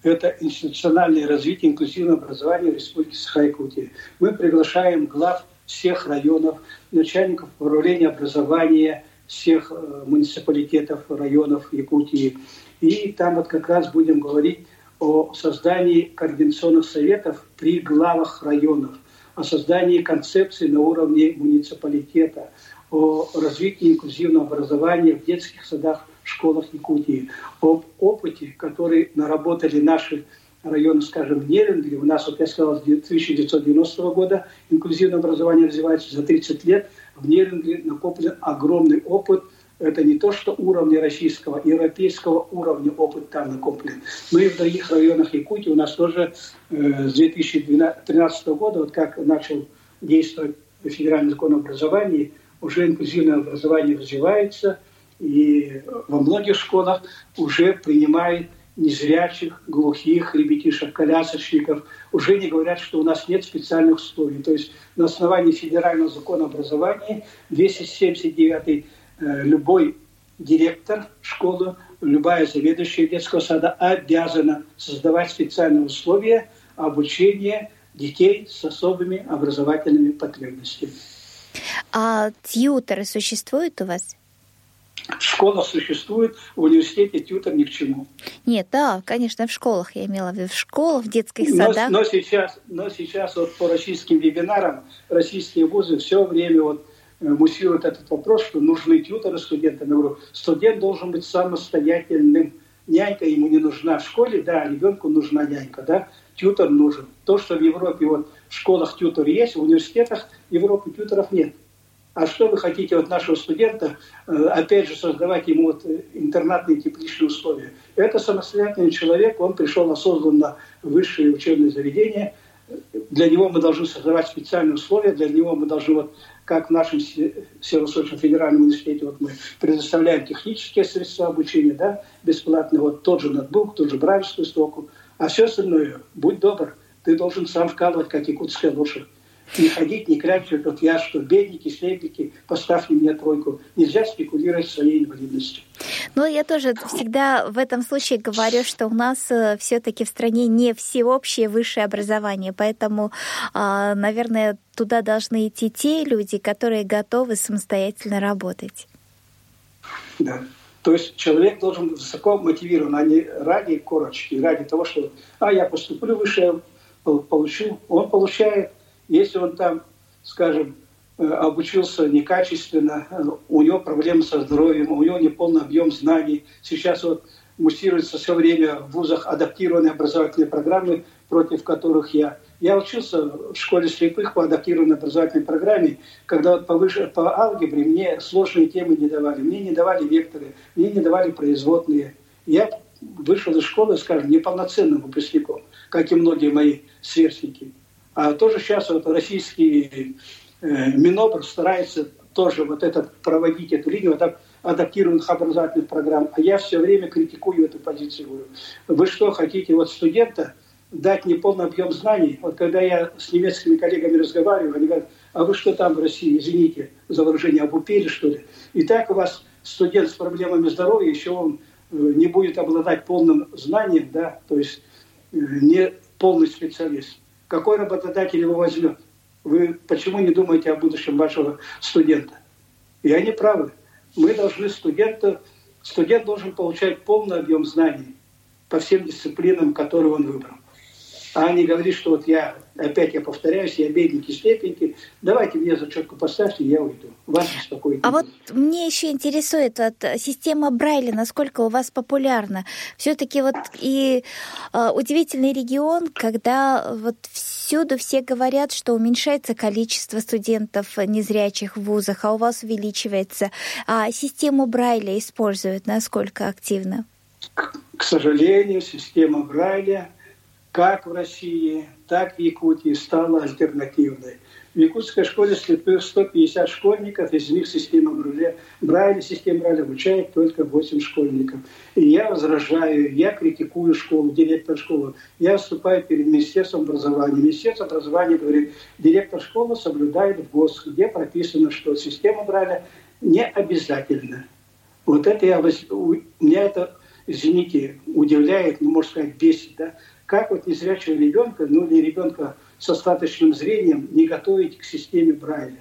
Это институциональное развитие инклюзивного образования в Республике Саха-Якутия. Мы приглашаем глав всех районов, начальников управления образования всех э, муниципалитетов, районов Якутии. И там вот как раз будем говорить о создании координационных советов при главах районов, о создании концепции на уровне муниципалитета, о развитии инклюзивного образования в детских садах, школах Якутии, об опыте, который наработали наши районы, скажем, в Неринге. У нас, вот я сказал, с 1990 года инклюзивное образование развивается за 30 лет. В Неринге накоплен огромный опыт – это не то, что уровня российского, европейского уровня опыт там накоплен. Но и в других районах Якутии у нас тоже э, с 2013 года, вот как начал действовать федеральный закон об образовании, уже инклюзивное образование развивается, и во многих школах уже принимают незрячих, глухих, ребятишек, колясочников. Уже не говорят, что у нас нет специальных условий. То есть на основании федерального закона образования 279 э, любой директор школы, любая заведующая детского сада обязана создавать специальные условия обучения детей с особыми образовательными потребностями. А тьютеры существуют у вас? Школа существует, в университете тьютер ни к чему. Нет, да, конечно, в школах, я имела в виду, в школах, в детских садах. Но, но, сейчас, но сейчас вот по российским вебинарам российские вузы все время вот э, муссируют этот вопрос, что нужны тьютеры студентам. Я говорю, студент должен быть самостоятельным. Нянька ему не нужна в школе, да, ребенку нужна нянька, да, тьютер нужен. То, что в Европе вот в школах тьютер есть, в университетах Европы тьютеров нет. А что вы хотите от нашего студента, э, опять же, создавать ему вот э, интернатные тепличные условия? Это самостоятельный человек, он пришел осознанно в высшее учебное заведение. Для него мы должны создавать специальные условия, для него мы должны, вот, как в нашем Северо-Восточном федеральном университете, вот мы предоставляем технические средства обучения, да, бесплатно, вот тот же ноутбук, тот же брайлевскую строку, а все остальное, будь добр, ты должен сам вкалывать, как якутская лошадь не ходить, не клянчить, вот я что, бедники, слепники, поставьте мне тройку. Нельзя спекулировать своей инвалидностью. Ну, я тоже всегда в этом случае говорю, что у нас э, все-таки в стране не всеобщее высшее образование, поэтому, а, наверное, туда должны идти те люди, которые готовы самостоятельно работать. Да. То есть человек должен высоко мотивирован, а не ради корочки, ради того, что а я поступлю выше, получу. Он получает если он там, скажем, э, обучился некачественно, э, у него проблемы со здоровьем, у него неполный объем знаний. Сейчас вот муссируется все время в вузах адаптированные образовательные программы, против которых я. Я учился в школе слепых по адаптированной образовательной программе, когда вот по, выше, по алгебре мне сложные темы не давали. Мне не давали векторы, мне не давали производные. Я вышел из школы, скажем, неполноценным выпускником, как и многие мои сверстники. А тоже сейчас вот российский э, Минобр старается тоже вот это проводить эту линию адаптированных образовательных программ. А я все время критикую эту позицию. Говорю, вы что, хотите вот студента дать неполный объем знаний? Вот когда я с немецкими коллегами разговариваю, они говорят, а вы что там в России, извините за выражение, обупели что ли? И так у вас студент с проблемами здоровья, еще он э, не будет обладать полным знанием, да, то есть э, не полный специалист какой работодатель его возьмет? Вы почему не думаете о будущем вашего студента? И они правы. Мы должны студента, студент должен получать полный объем знаний по всем дисциплинам, которые он выбрал а не говорит, что вот я, опять я повторяюсь, я бедненький, слепенький, давайте мне зачетку поставьте, я уйду. Вас беспокоит. А вот мне еще интересует вот, система Брайля, насколько у вас популярна. Все-таки вот и э, удивительный регион, когда вот всюду все говорят, что уменьшается количество студентов незрячих в вузах, а у вас увеличивается. А систему Брайля используют насколько активно? К сожалению, система Брайля как в России, так в Якутии стала альтернативной. В Якутской школе слепых 150 школьников, из них система Брайля, Брайля, система Брайля обучает только 8 школьников. И я возражаю, я критикую школу, директор школы. Я выступаю перед Министерством образования. Министерство образования говорит, директор школы соблюдает в ГОС, где прописано, что система Брайля не обязательна. Вот это я, меня это, извините, удивляет, ну, можно сказать, бесит, да, как вот незрячего ребенка, ну или ребенка с остаточным зрением не готовить к системе Брайля.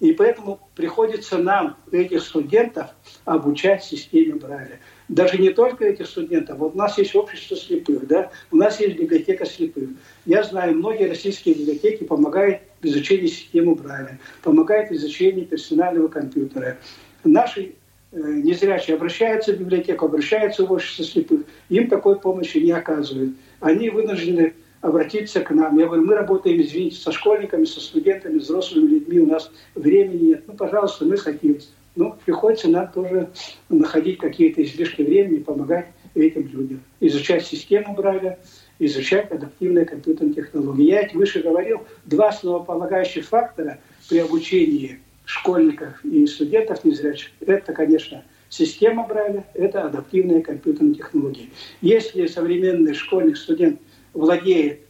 И поэтому приходится нам, этих студентов, обучать системе Брайля. Даже не только этих студентов. Вот у нас есть общество слепых, да? у нас есть библиотека слепых. Я знаю, многие российские библиотеки помогают в изучении системы Брайля, помогают в изучении персонального компьютера. Наши э, незрячие обращаются в библиотеку, обращаются в общество слепых, им такой помощи не оказывают они вынуждены обратиться к нам. Я говорю, мы работаем, извините, со школьниками, со студентами, взрослыми людьми, у нас времени нет. Ну, пожалуйста, мы хотим. Ну, приходится нам тоже находить какие-то излишки времени, помогать этим людям. Изучать систему Брайля, изучать адаптивные компьютерные технологии. Я выше говорил, два основополагающих фактора при обучении школьников и студентов незрячих – это, конечно, Система Брайля – это адаптивные компьютерные технологии. Если современный школьник, студент владеет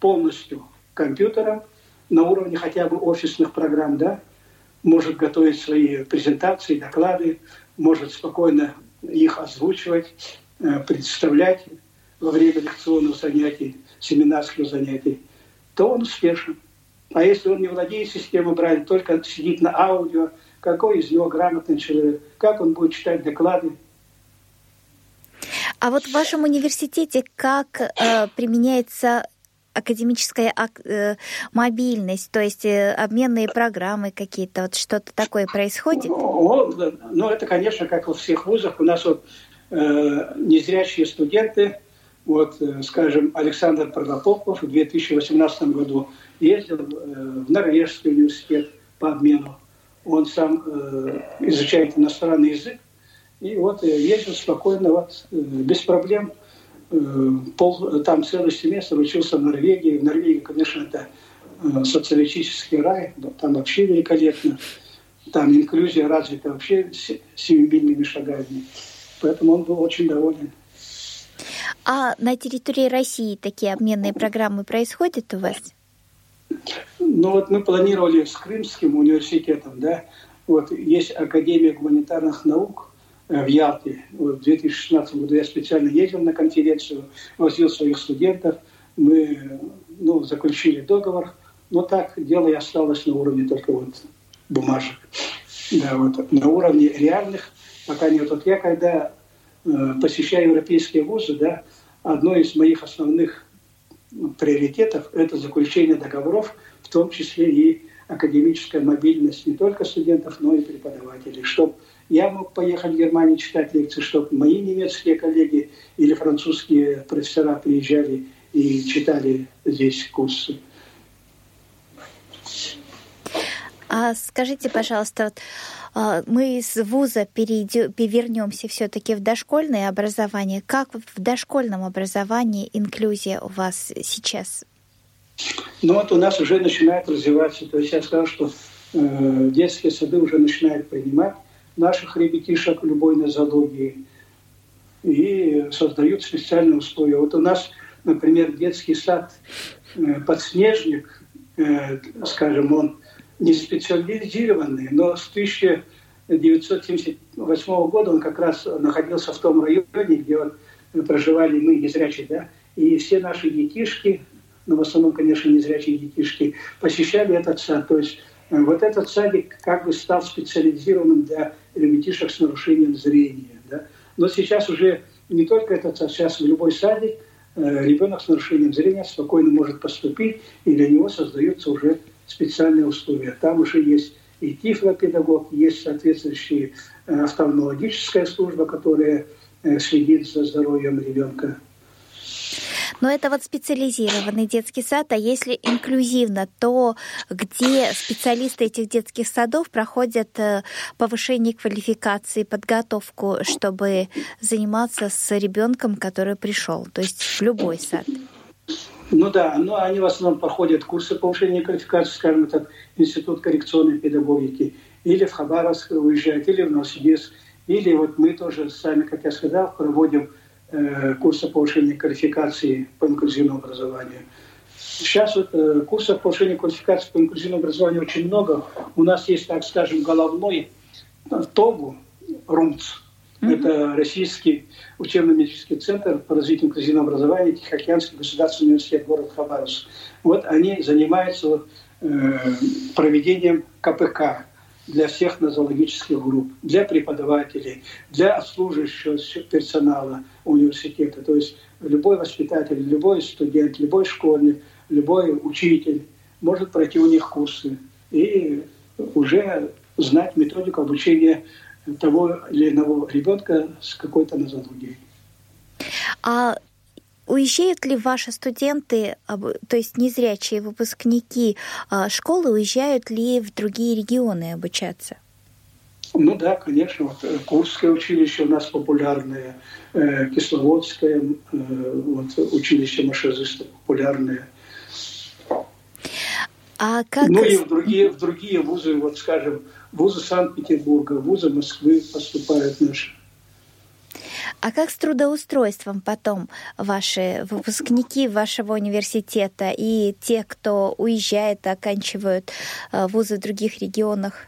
полностью компьютером на уровне хотя бы офисных программ, да, может готовить свои презентации, доклады, может спокойно их озвучивать, э, представлять во время лекционных занятий, семинарских занятий, то он успешен. А если он не владеет системой Брайля, только сидит на аудио, какой из него грамотный человек, как он будет читать доклады. А вот в вашем университете как э, применяется академическая э, мобильность, то есть э, обменные программы какие-то, вот что-то такое происходит? Ну, ну, это, конечно, как во всех вузах. У нас вот э, незрячие студенты, вот, э, скажем, Александр Протопопов в 2018 году ездил э, в Норвежский университет по обмену. Он сам э, изучает иностранный язык. И вот э, ездил спокойно, вот, э, без проблем – Э, пол, там целый семестр учился в Норвегии. В Норвегии, конечно, это социалистический рай, там вообще великолепно. Там инклюзия развита вообще семимильными шагами. Поэтому он был очень доволен. А на территории России такие обменные программы происходят у вас? Ну вот мы планировали с Крымским университетом, да, вот есть Академия гуманитарных наук, Э, в Ялте. В 2016 году я специально ездил на конференцию, возил своих студентов. Мы ну, заключили договор, но так дело и осталось на уровне только вот бумажек. Да, вот, на уровне реальных пока нет. Вот я когда э, посещаю европейские вузы, да, одно из моих основных приоритетов – это заключение договоров, в том числе и академическая мобильность не только студентов, но и преподавателей, чтобы я мог поехать в Германию читать лекции, чтобы мои немецкие коллеги или французские профессора приезжали и читали здесь курсы. А скажите, пожалуйста, мы из вуза перевернемся все-таки в дошкольное образование. Как в дошкольном образовании инклюзия у вас сейчас? Ну вот у нас уже начинает развиваться. То есть я сказал, что э, детские сады уже начинают принимать наших ребятишек любой нозологии и создают специальные условия. Вот у нас, например, детский сад э, «Подснежник», э, скажем, он не специализированный, но с 1978 года он как раз находился в том районе, где вот проживали мы, незрячие, да, и все наши детишки, ну, в основном, конечно, незрячие детишки, посещали этот сад. То есть Э, вот этот садик как бы стал специализированным для ребятишек с нарушением зрения. Да? Но сейчас уже не только этот сад, сейчас в любой садик э, ребенок с нарушением зрения спокойно может поступить, и для него создаются уже специальные условия. Там уже есть и тифлопедагог, есть соответствующая э, офтальмологическая служба, которая следит за здоровьем ребенка. Но это вот специализированный детский сад, а если инклюзивно, то где специалисты этих детских садов проходят э, повышение квалификации, подготовку, чтобы заниматься с ребенком, который пришел, то есть в любой сад? Ну да, но ну, они в основном проходят курсы повышения квалификации, скажем, это Институт коррекционной педагогики, или в Хабаровск уезжают, или в Новосибирск, или вот мы тоже сами, как я сказал, проводим Э, курса повышения квалификации по инклюзивному образованию. Сейчас вот э, курсов повышения квалификации по инклюзивному образованию очень много. У нас есть, так скажем, головной э, ТОГУ, РУМЦ. Mm-hmm. Это Российский учебно-медицинский центр по развитию инклюзивного образования, Тихоокеанский государственный университет город Хабаровск. Вот они занимаются э, проведением КПК, для всех нозологических групп, для преподавателей, для обслуживающего персонала университета. То есть любой воспитатель, любой студент, любой школьник, любой учитель может пройти у них курсы и уже знать методику обучения того или иного ребенка с какой-то нозологией. А Уезжают ли ваши студенты, то есть незрячие выпускники а, школы, уезжают ли в другие регионы обучаться? Ну да, конечно. Вот э, Курское училище у нас популярное, э, Кисловодское э, вот, училище машинистов популярное. А как... Ну и в другие, в другие вузы, вот скажем, вузы Санкт-Петербурга, вузы Москвы поступают наши. А как с трудоустройством потом ваши выпускники вашего университета и те, кто уезжает, оканчивают э, вузы в других регионах,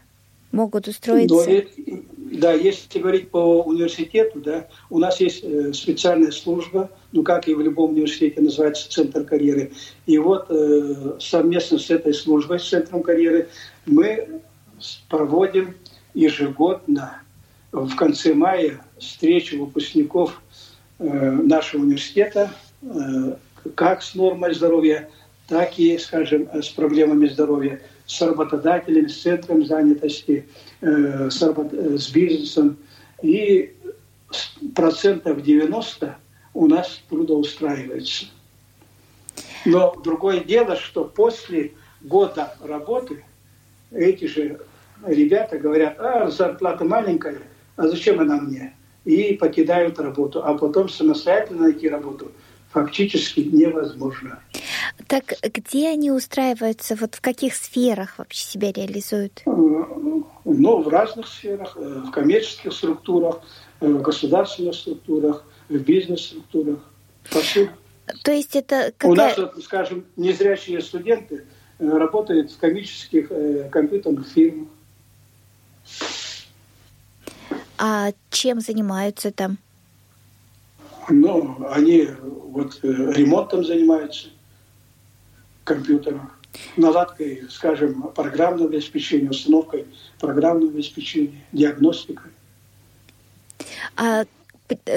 могут устроиться? Но, да, если говорить по университету, да, у нас есть э, специальная служба, ну как и в любом университете называется Центр карьеры. И вот э, совместно с этой службой, с Центром карьеры, мы проводим ежегодно в конце мая встречу выпускников э, нашего университета, э, как с нормой здоровья, так и, скажем, с проблемами здоровья, с работодателями, с центром занятости, э, с бизнесом. И процентов 90 у нас трудоустраивается. Но другое дело, что после года работы эти же ребята говорят, а зарплата маленькая, а зачем она мне? И покидают работу, а потом самостоятельно найти работу фактически невозможно. Так где они устраиваются, вот в каких сферах вообще себя реализуют? Э, ну, в разных сферах, э, в коммерческих структурах, э, в государственных структурах, в бизнес-структурах. Повсюду. То есть это какая... У нас, вот, скажем, незрячие студенты работают в коммерческих компьютерных фирмах. А чем занимаются там? Ну, они вот э, ремонтом занимаются компьютеров, наладкой, скажем, программного обеспечения, установкой программного обеспечения, диагностикой. А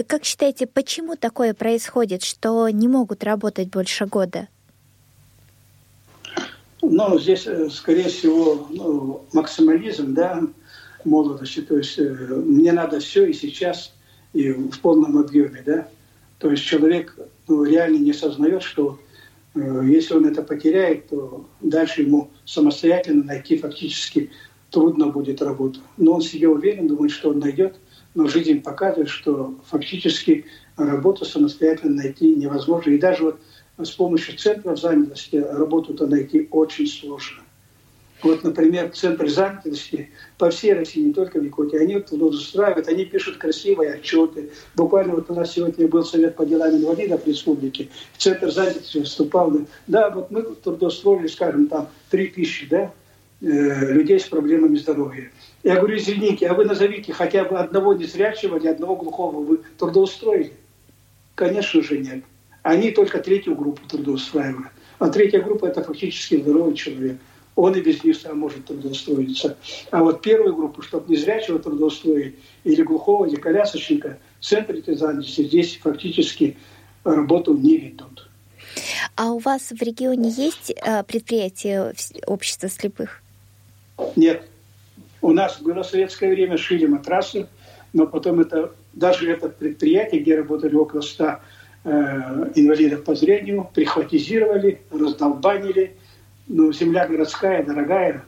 как считаете, почему такое происходит, что не могут работать больше года? Ну, здесь, э, скорее всего, ну, максимализм, да, молодости. То есть э, мне надо все и сейчас, и в полном объеме, да. То есть человек ну, реально не сознает, что э, если он это потеряет, то дальше ему самостоятельно найти фактически трудно будет работу. Но он себе уверен, думает, что он найдет, но жизнь показывает, что фактически работу самостоятельно найти невозможно. И даже вот с помощью центров занятости работу-то найти очень сложно. Вот, например, Центр занятости по всей России, не только в Якутии, они вот устраивают, они пишут красивые отчеты. Буквально вот у нас сегодня был Совет по делам инвалидов республики, Центр занятости выступал. Да, вот мы трудоустроили, скажем, там, 3 тысячи, да, э, людей с проблемами здоровья. Я говорю, извините, а вы назовите хотя бы одного незрячего или одного глухого вы трудоустроили? Конечно же нет. Они только третью группу трудоустраивают. А третья группа – это фактически здоровый человек он и без них сам может трудоустроиться. А вот первую группу, чтобы незрячего трудоустроить, или глухого, или колясочника, в центре занятости здесь фактически работу не ведут. А у вас в регионе есть э, предприятие общества слепых? Нет. У нас было в советское время шили матрасы, но потом это даже это предприятие, где работали около 100 э, инвалидов по зрению, прихватизировали, раздолбанили – ну, земля городская, дорогая,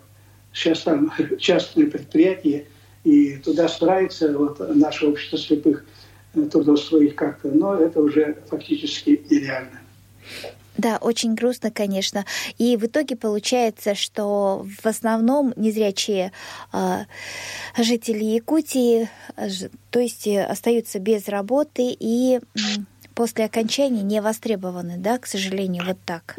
сейчас там частные предприятия, и туда старается вот, наше общество слепых э, трудоустроить как-то, но это уже фактически нереально. Да, очень грустно, конечно. И в итоге получается, что в основном незрячие э, жители Якутии, э, то есть э, остаются без работы и э, после окончания не востребованы, да, к сожалению, вот так.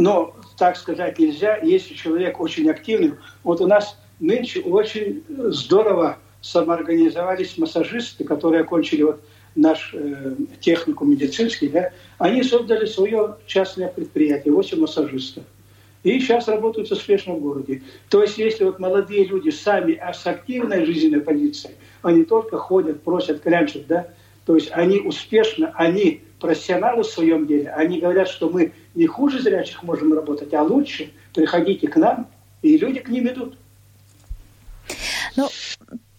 Но так сказать нельзя, если человек очень активный. Вот у нас нынче очень здорово самоорганизовались массажисты, которые окончили вот наш э, технику медицинский, да, они создали свое частное предприятие, 8 массажистов. И сейчас работают успешно в городе. То есть, если вот молодые люди сами а с активной жизненной позицией, они только ходят, просят, клянчат, да, то есть они успешно, они профессионалы в своем деле, они говорят, что мы не хуже зрячих можем работать, а лучше. Приходите к нам, и люди к ним идут. Ну,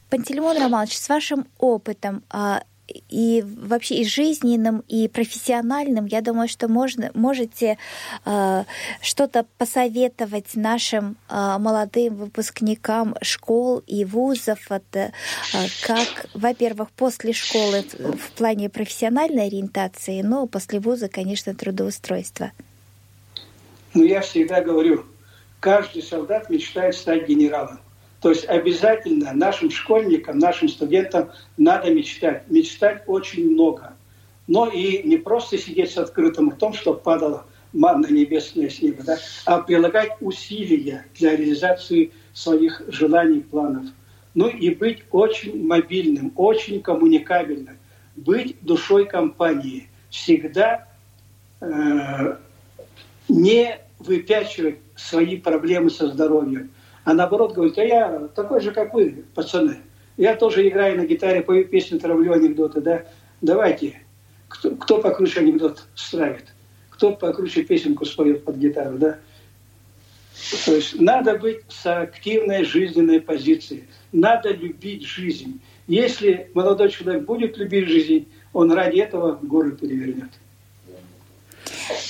Пантелеймон Романович, с вашим опытом, а, и вообще и жизненным, и профессиональным, я думаю, что можно, можете э, что-то посоветовать нашим э, молодым выпускникам школ и вузов, это, э, как, во-первых, после школы в плане профессиональной ориентации, но после вуза, конечно, трудоустройства. Ну, я всегда говорю, каждый солдат мечтает стать генералом. То есть обязательно нашим школьникам, нашим студентам надо мечтать. Мечтать очень много. Но и не просто сидеть с открытым ртом, чтобы падала манна небесная с неба, да, а прилагать усилия для реализации своих желаний, планов. Ну и быть очень мобильным, очень коммуникабельным, быть душой компании, всегда э, не выпячивать свои проблемы со здоровьем, а наоборот говорить, а я такой же, как вы, пацаны. Я тоже играю на гитаре, пою песни, травлю анекдоты, да. Давайте, кто, кто покруче анекдот стравит, кто покруче песенку споет под гитару, да. То есть надо быть с активной жизненной позицией. Надо любить жизнь. Если молодой человек будет любить жизнь, он ради этого горы перевернет.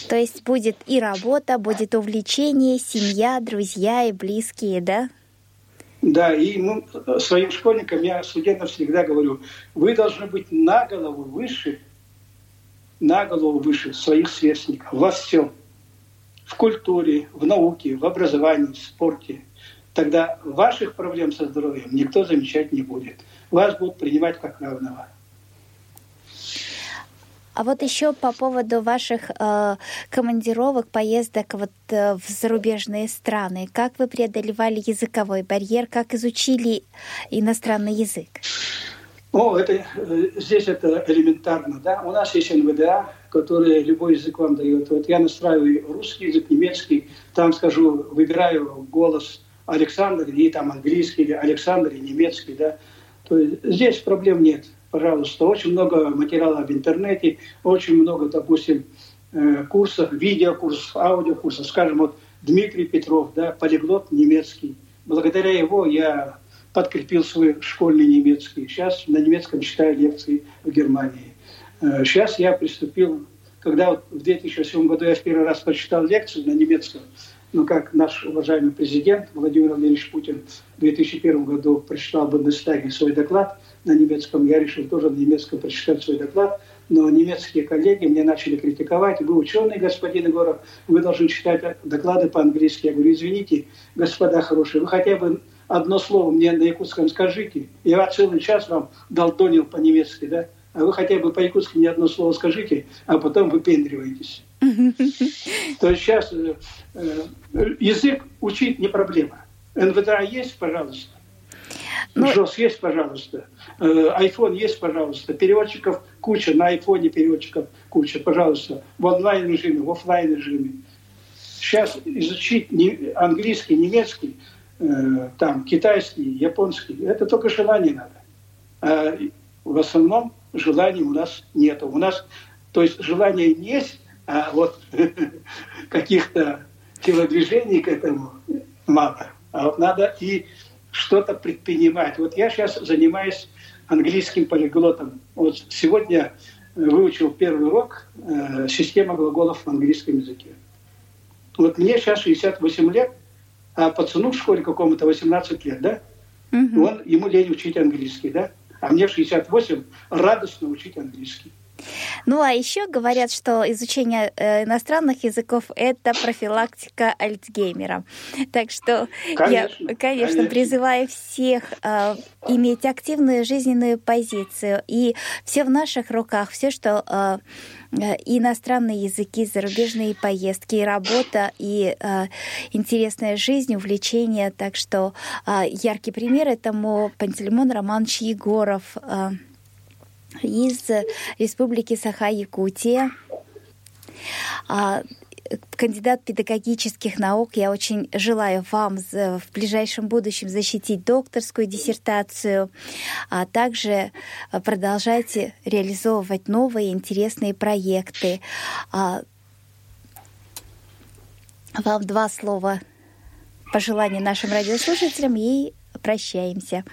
То есть будет и работа, будет увлечение, семья, друзья и близкие, да? Да, и мы, своим школьникам, я студентам всегда говорю, вы должны быть на голову выше, на голову выше своих сверстников во всем. В культуре, в науке, в образовании, в спорте. Тогда ваших проблем со здоровьем никто замечать не будет. Вас будут принимать как равного. А вот еще по поводу ваших э, командировок, поездок вот э, в зарубежные страны, как вы преодолевали языковой барьер, как изучили иностранный язык? О, это, э, здесь это элементарно, да. У нас есть НВДА, который любой язык вам дает. Вот я настраиваю русский язык, немецкий, там скажу, выбираю голос Александр и там английский или Александр и немецкий, да. То есть здесь проблем нет пожалуйста. Очень много материала в интернете, очень много, допустим, э, курсов, видеокурсов, аудиокурсов. Скажем, вот Дмитрий Петров, да, полиглот немецкий. Благодаря его я подкрепил свой школьный немецкий. Сейчас на немецком читаю лекции в Германии. Сейчас э, я приступил, когда вот в 2007 году я в первый раз прочитал лекцию на немецком, ну, как наш уважаемый президент Владимир Владимирович Путин в 2001 году прочитал в Бундестаге свой доклад на немецком, я решил тоже на немецком прочитать свой доклад, но немецкие коллеги мне начали критиковать. Вы ученый, господин Егоров, вы должны читать доклады по-английски. Я говорю, извините, господа хорошие, вы хотя бы одно слово мне на якутском скажите. Я целый час вам долдонил по-немецки, да? А вы хотя бы по-якутски мне одно слово скажите, а потом выпендриваетесь. То есть сейчас э, э, язык учить не проблема. НВДА есть, пожалуйста. Ну, ЖОС есть, пожалуйста. Айфон есть, пожалуйста. Переводчиков куча, на айфоне переводчиков куча, пожалуйста. В онлайн режиме, в офлайн режиме. Сейчас изучить английский, немецкий, э, там, китайский, японский, это только желание надо. А в основном желаний у нас нет. У нас, то есть желание есть, а вот каких-то телодвижений к этому мало. А вот надо и что-то предпринимать. Вот я сейчас занимаюсь английским полиглотом. Вот сегодня выучил первый урок э, «Система глаголов в английском языке». Вот мне сейчас 68 лет, а пацану в школе какому-то 18 лет, да? Угу. Он, ему лень учить английский, да? А мне 68 радостно учить английский. Ну а еще говорят, что изучение э, иностранных языков это профилактика Альцгеймера. Так что конечно, я, конечно, конечно. призываю всех э, иметь активную жизненную позицию. И все в наших руках, все, что э, э иностранные языки, зарубежные поездки, и работа, и э, интересная жизнь, увлечение. Так что э, яркий пример этому Пантелеймон Романович Егоров. Э, из Республики Саха-Якутия. А, кандидат педагогических наук. Я очень желаю вам в ближайшем будущем защитить докторскую диссертацию, а также продолжайте реализовывать новые интересные проекты. А, вам два слова пожелания нашим радиослушателям и прощаемся.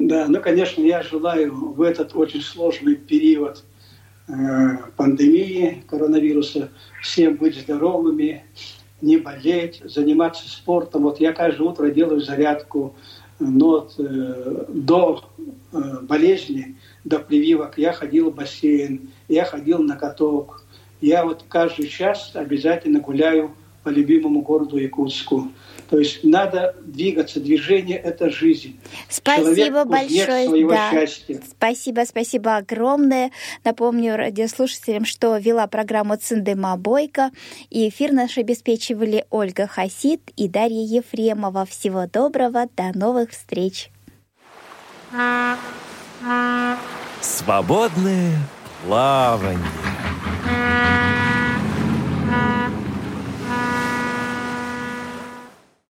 Да, ну, конечно, я желаю в этот очень сложный период э, пандемии коронавируса всем быть здоровыми, не болеть, заниматься спортом. Вот я каждое утро делаю зарядку, но вот, э, до э, болезни, до прививок я ходил в бассейн, я ходил на каток. Я вот каждый час обязательно гуляю по любимому городу Якутску. То есть надо двигаться. Движение – это жизнь. Спасибо Человек большое. Да. Счастья. Спасибо, спасибо огромное. Напомню радиослушателям, что вела программу Циндема Бойко. И эфир наш обеспечивали Ольга Хасид и Дарья Ефремова. Всего доброго. До новых встреч. Свободное плавание.